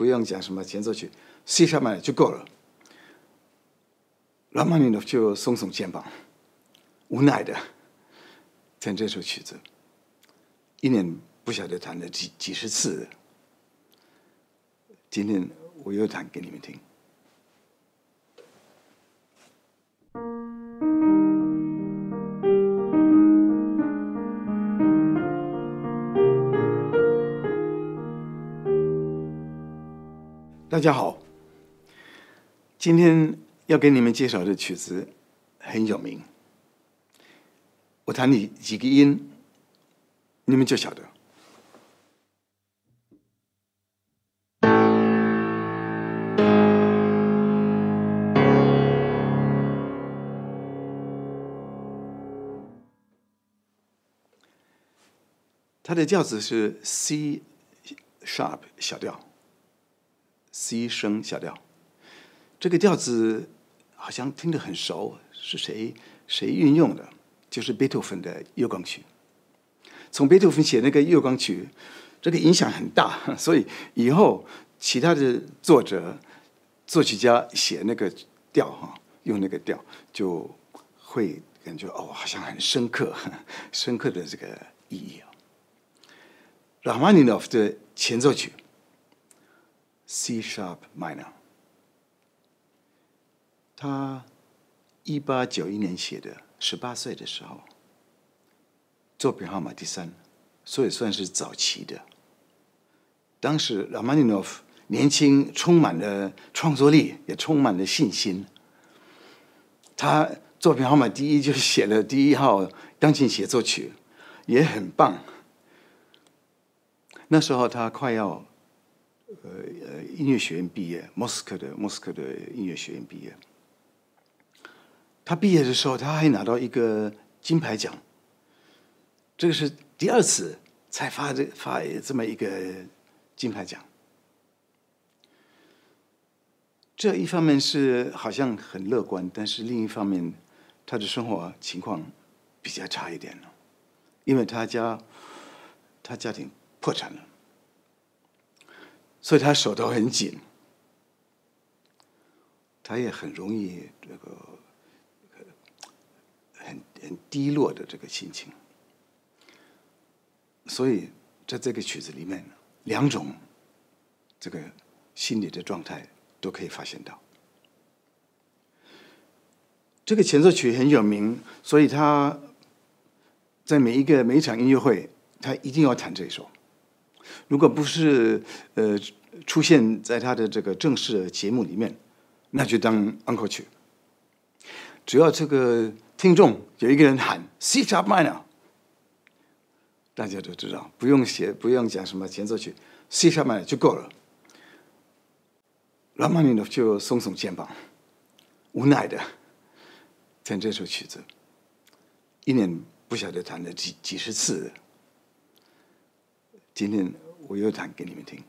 不用讲什么前奏曲，C 上面就够了。拉曼尼呢就耸耸肩膀，无奈的弹这首曲子，一年不晓得弹了几几十次。今天我又弹给你们听。大家好，今天要给你们介绍的曲子很有名，我弹你几个音，你们就晓得。它的调子是 C sharp 小调。C 声小调，这个调子好像听得很熟，是谁谁运用的？就是贝多芬的月光曲。从贝多芬写那个月光曲，这个影响很大，所以以后其他的作者、作曲家写那个调哈，用那个调就会感觉哦，好像很深刻、深刻的这个意义啊。拉赫玛尼诺夫的前奏曲。C sharp minor，他一八九一年写的，十八岁的时候，作品号码第三，所以算是早期的。当时拉曼尼诺夫年轻，充满了创作力，也充满了信心。他作品号码第一就写了第一号钢琴协奏曲，也很棒。那时候他快要。呃呃，音乐学院毕业，莫斯科的莫斯科的音乐学院毕业。他毕业的时候，他还拿到一个金牌奖。这个是第二次才发这发这么一个金牌奖。这一方面是好像很乐观，但是另一方面，他的生活情况比较差一点了，因为他家他家庭破产了。所以他手头很紧，他也很容易这个很很低落的这个心情。所以在这个曲子里面，两种这个心理的状态都可以发现到。这个前奏曲很有名，所以他在每一个每一场音乐会，他一定要弹这一首。如果不是呃出现在他的这个正式节目里面，那就当 uncle 去。只要这个听众有一个人喊 C sharp minor，大家都知道，不用写，不用讲什么前奏曲，C sharp minor 就够了。拉曼尼诺夫就耸耸肩膀，无奈的弹这首曲子，一年不晓得弹了几几十次。今天我又弹给你们听。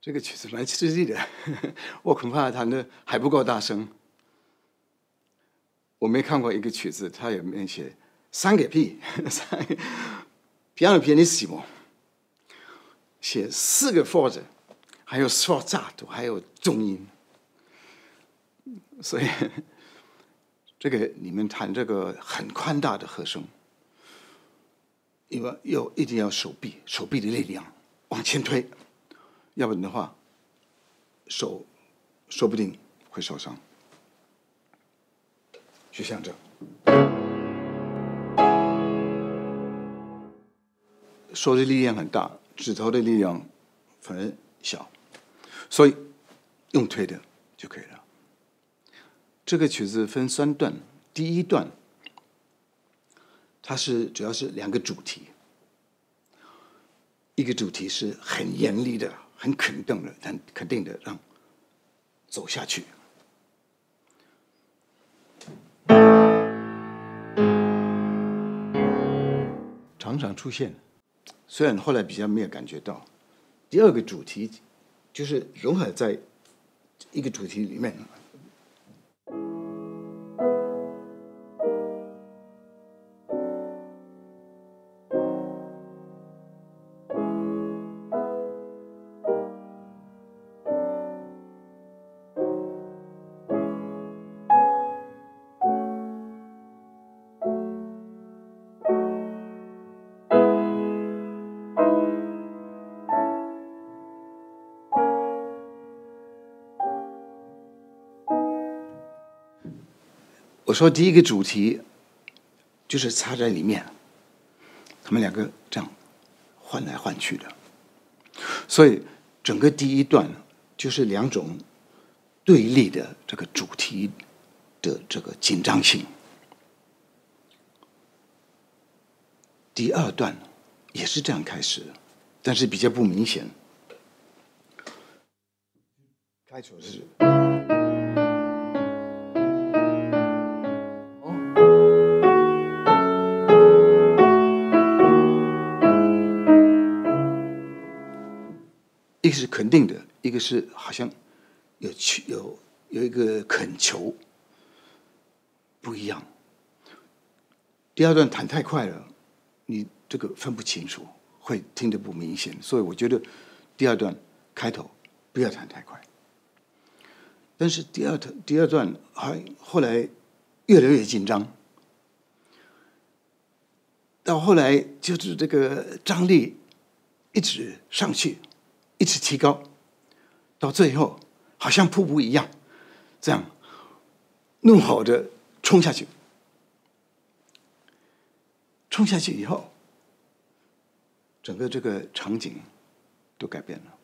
这个曲子蛮吃力的，我恐怕弹的还不够大声。我没看过一个曲子，它有没有写三个 P，三个 piano pianissimo，写四个 forte，还有 sforzato，还有重音。所以，这个你们弹这个很宽大的和声，因为要一定要手臂，手臂的力量往前推，要不然的话，手说不定会受伤。就像这，手的力量很大，指头的力量很小，所以用推的就可以了。这个曲子分三段，第一段它是主要是两个主题，一个主题是很严厉的、很肯定的、很肯定的让走下去。常常出现，虽然后来比较没有感觉到。第二个主题就是融合在一个主题里面。我说第一个主题就是插在里面，他们两个这样换来换去的，所以整个第一段就是两种对立的这个主题的这个紧张性。第二段也是这样开始，但是比较不明显。开头是。一个是肯定的，一个是好像有求有有一个恳求，不一样。第二段弹太快了，你这个分不清楚，会听得不明显。所以我觉得第二段开头不要弹太快。但是第二段第二段还后来越来越紧张，到后来就是这个张力一直上去。一直提高，到最后好像瀑布一样，这样怒吼的冲下去，冲下去以后，整个这个场景都改变了。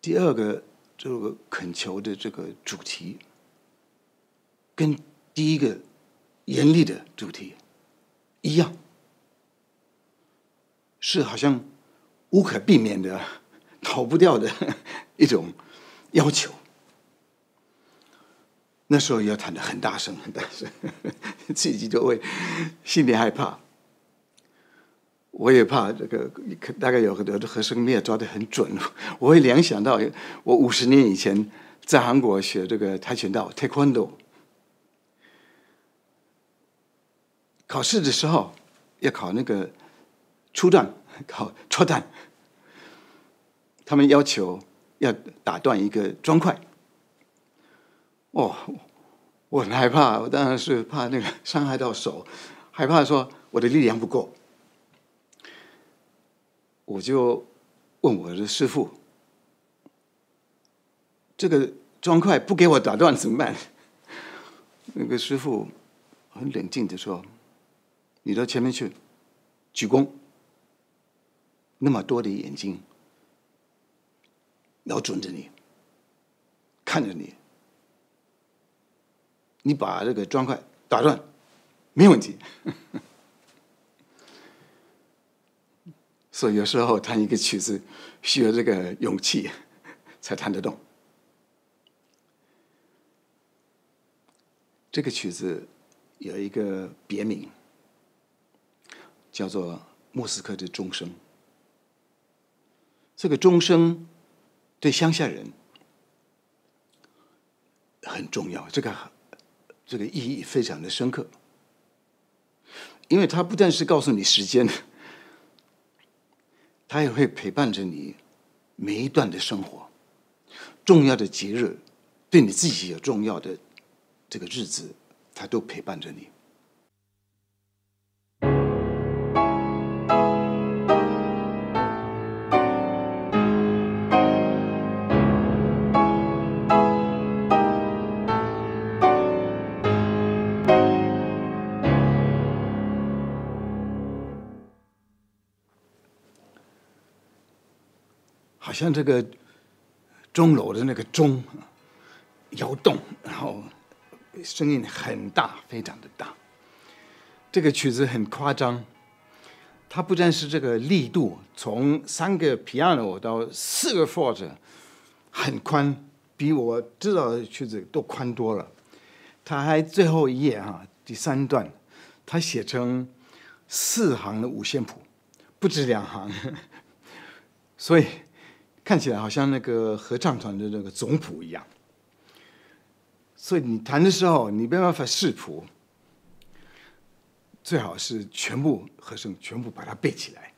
第二个这个恳求的这个主题，跟第一个严厉的主题一样，是好像。无可避免的、逃不掉的一种要求。那时候要弹的很大声，很大声，自己就会心里害怕。我也怕这个，大概有很多的和声没有抓得很准。我会联想到我五十年以前在韩国学这个跆拳道 （Taekwondo），考试的时候要考那个初段。靠戳弹，他们要求要打断一个砖块。哦，我很害怕，我当然是怕那个伤害到手，害怕说我的力量不够，我就问我的师傅：“这个砖块不给我打断怎么办？” 那个师傅很冷静的说：“你到前面去鞠躬。”那么多的眼睛瞄准着你，看着你，你把这个砖块打断，没问题。所以有时候弹一个曲子需要这个勇气才弹得动。这个曲子有一个别名，叫做《莫斯科的钟声》。这个钟声对乡下人很重要，这个这个意义非常的深刻，因为它不但是告诉你时间，它也会陪伴着你每一段的生活，重要的节日，对你自己有重要的这个日子，它都陪伴着你。好像这个钟楼的那个钟摇动，然后声音很大，非常的大。这个曲子很夸张，它不但是这个力度，从三个 piano 到四个 fort，很宽，比我知道的曲子都宽多了。他还最后一页哈，第三段，他写成四行的五线谱，不止两行，所以。看起来好像那个合唱团的那个总谱一样，所以你弹的时候你没办法视谱，最好是全部和声全部把它背起来，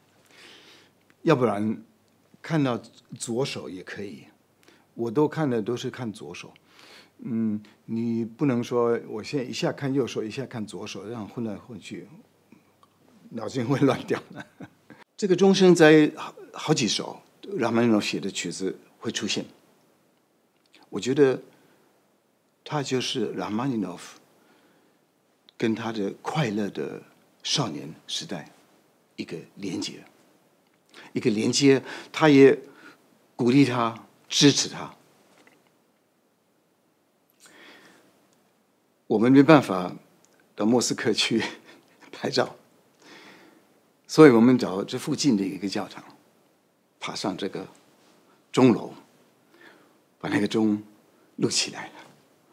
要不然看到左手也可以，我都看的都是看左手，嗯，你不能说我现在一下看右手一下看左手，这样混来混去，脑筋会乱掉的。这个钟声在好好几首。拉曼尼诺夫写的曲子会出现，我觉得他就是拉曼尼诺夫跟他的快乐的少年时代一个连接，一个连接，他也鼓励他，支持他。我们没办法到莫斯科去 拍照，所以我们找这附近的一个教堂。爬上这个钟楼，把那个钟录起来，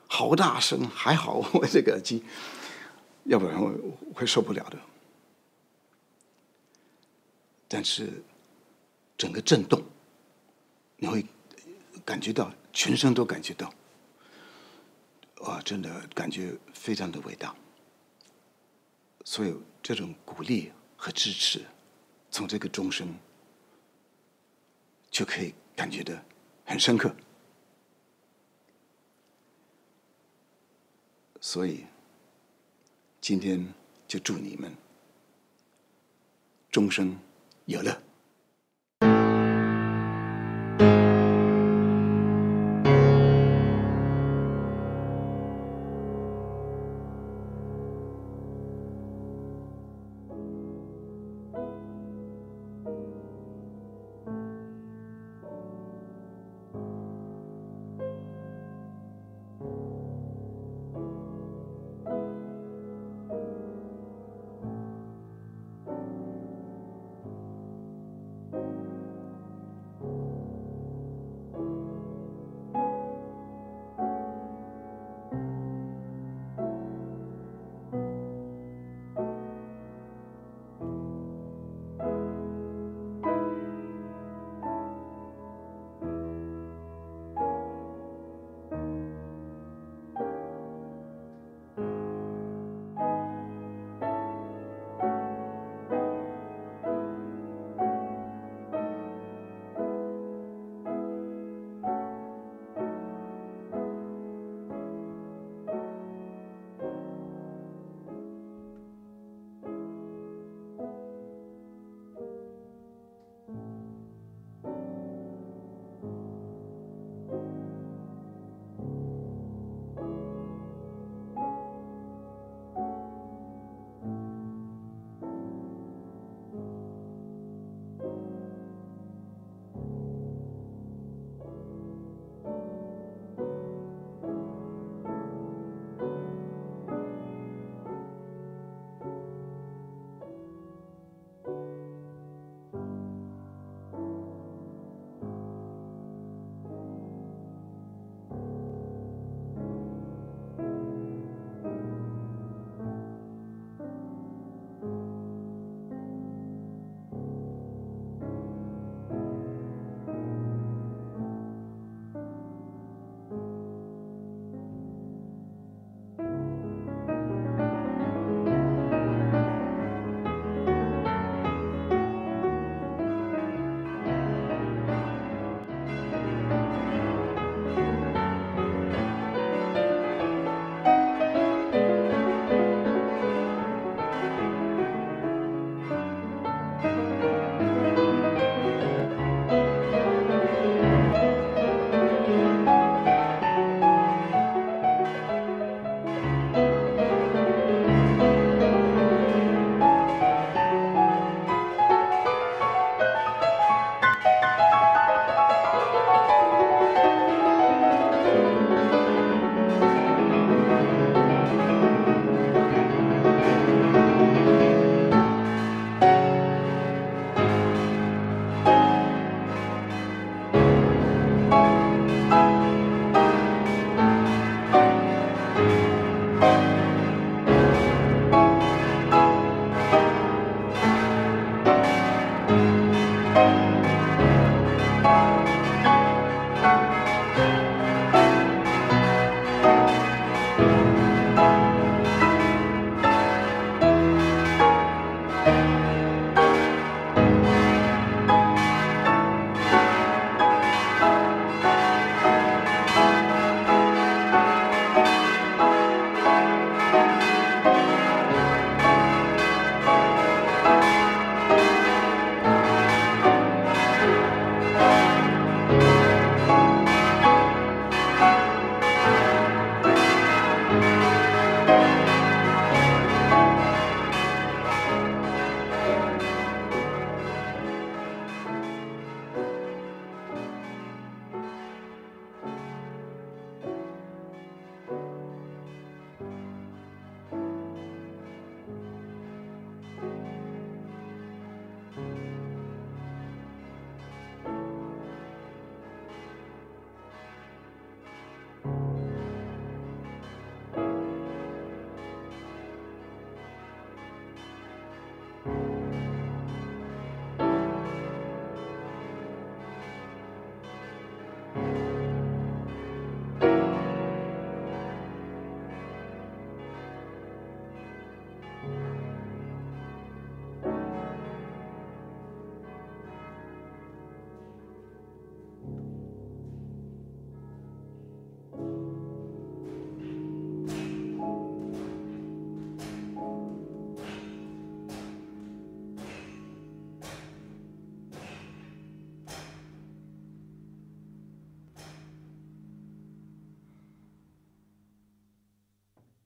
好大声！还好 我这个耳机，要不然我会受不了的。但是整个震动，你会感觉到全身都感觉到，哇，真的感觉非常的伟大。所以这种鼓励和支持，从这个钟声。就可以感觉的很深刻，所以今天就祝你们终生有乐。